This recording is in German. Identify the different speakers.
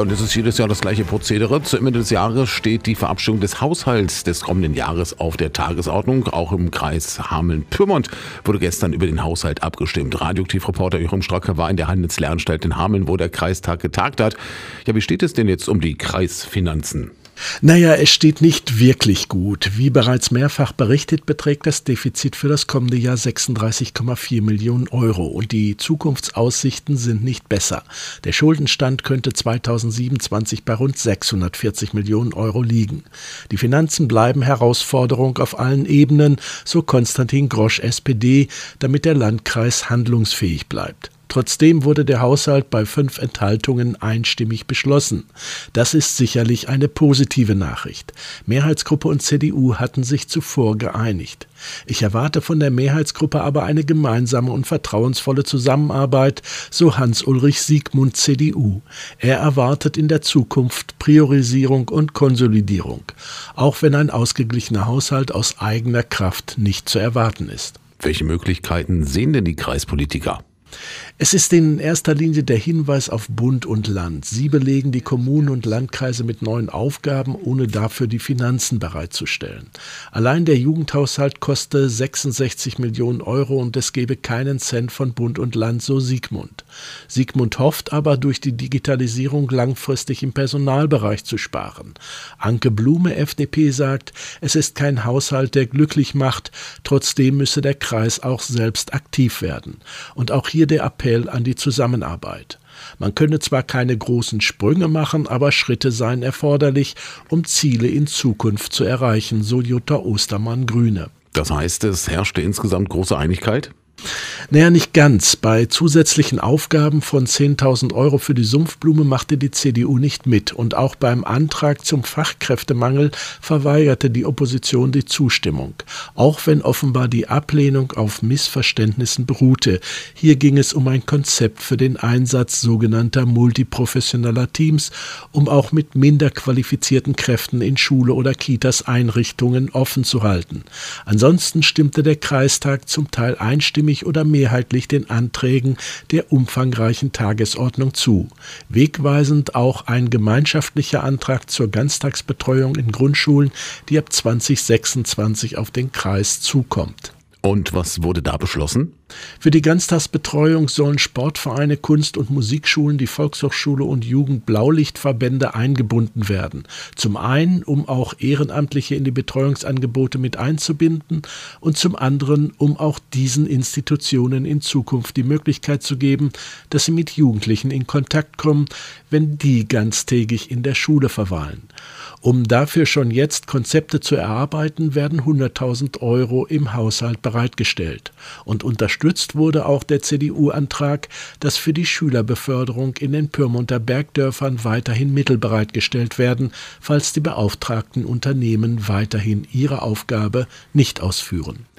Speaker 1: Ja, und es ist jedes Jahr das gleiche Prozedere. Zu Ende des Jahres steht die Verabschiedung des Haushalts des kommenden Jahres auf der Tagesordnung. Auch im Kreis Hameln-Pyrmont wurde gestern über den Haushalt abgestimmt. Radioaktivreporter Joachim Strocker war in der Handelslernanstalt in Hameln, wo der Kreistag getagt hat. Ja, wie steht es denn jetzt um die Kreisfinanzen?
Speaker 2: Naja, es steht nicht wirklich gut. Wie bereits mehrfach berichtet, beträgt das Defizit für das kommende Jahr 36,4 Millionen Euro und die Zukunftsaussichten sind nicht besser. Der Schuldenstand könnte 2027 bei rund 640 Millionen Euro liegen. Die Finanzen bleiben Herausforderung auf allen Ebenen, so Konstantin Grosch SPD, damit der Landkreis handlungsfähig bleibt. Trotzdem wurde der Haushalt bei fünf Enthaltungen einstimmig beschlossen. Das ist sicherlich eine positive Nachricht. Mehrheitsgruppe und CDU hatten sich zuvor geeinigt. Ich erwarte von der Mehrheitsgruppe aber eine gemeinsame und vertrauensvolle Zusammenarbeit, so Hans-Ulrich Siegmund CDU. Er erwartet in der Zukunft Priorisierung und Konsolidierung, auch wenn ein ausgeglichener Haushalt aus eigener Kraft nicht zu erwarten ist.
Speaker 1: Welche Möglichkeiten sehen denn die Kreispolitiker?
Speaker 2: Es ist in erster Linie der Hinweis auf Bund und Land. Sie belegen die Kommunen und Landkreise mit neuen Aufgaben, ohne dafür die Finanzen bereitzustellen. Allein der Jugendhaushalt koste 66 Millionen Euro und es gebe keinen Cent von Bund und Land, so Siegmund. Siegmund hofft aber, durch die Digitalisierung langfristig im Personalbereich zu sparen. Anke Blume, FDP, sagt, es ist kein Haushalt, der glücklich macht, trotzdem müsse der Kreis auch selbst aktiv werden. Und auch hier der Appell an die Zusammenarbeit. Man könne zwar keine großen Sprünge machen, aber Schritte seien erforderlich, um Ziele in Zukunft zu erreichen, so Jutta Ostermann Grüne.
Speaker 1: Das heißt, es herrschte insgesamt große Einigkeit?
Speaker 2: Naja, nicht ganz. Bei zusätzlichen Aufgaben von 10.000 Euro für die Sumpfblume machte die CDU nicht mit. Und auch beim Antrag zum Fachkräftemangel verweigerte die Opposition die Zustimmung. Auch wenn offenbar die Ablehnung auf Missverständnissen beruhte. Hier ging es um ein Konzept für den Einsatz sogenannter multiprofessioneller Teams, um auch mit minder qualifizierten Kräften in Schule oder Kitas Einrichtungen offen zu halten. Ansonsten stimmte der Kreistag zum Teil einstimmig oder mehrheitlich den Anträgen der umfangreichen Tagesordnung zu. Wegweisend auch ein gemeinschaftlicher Antrag zur Ganztagsbetreuung in Grundschulen, die ab 2026 auf den Kreis zukommt.
Speaker 1: Und was wurde da beschlossen?
Speaker 2: Für die Ganztagsbetreuung sollen Sportvereine, Kunst- und Musikschulen, die Volkshochschule und Jugendblaulichtverbände eingebunden werden. Zum einen, um auch Ehrenamtliche in die Betreuungsangebote mit einzubinden und zum anderen, um auch diesen Institutionen in Zukunft die Möglichkeit zu geben, dass sie mit Jugendlichen in Kontakt kommen, wenn die ganztägig in der Schule verweilen. Um dafür schon jetzt Konzepte zu erarbeiten, werden 100.000 Euro im Haushalt bereitgestellt. Und unterstützt wurde auch der CDU-Antrag, dass für die Schülerbeförderung in den Pyrmonter Bergdörfern weiterhin Mittel bereitgestellt werden, falls die beauftragten Unternehmen weiterhin ihre Aufgabe nicht ausführen.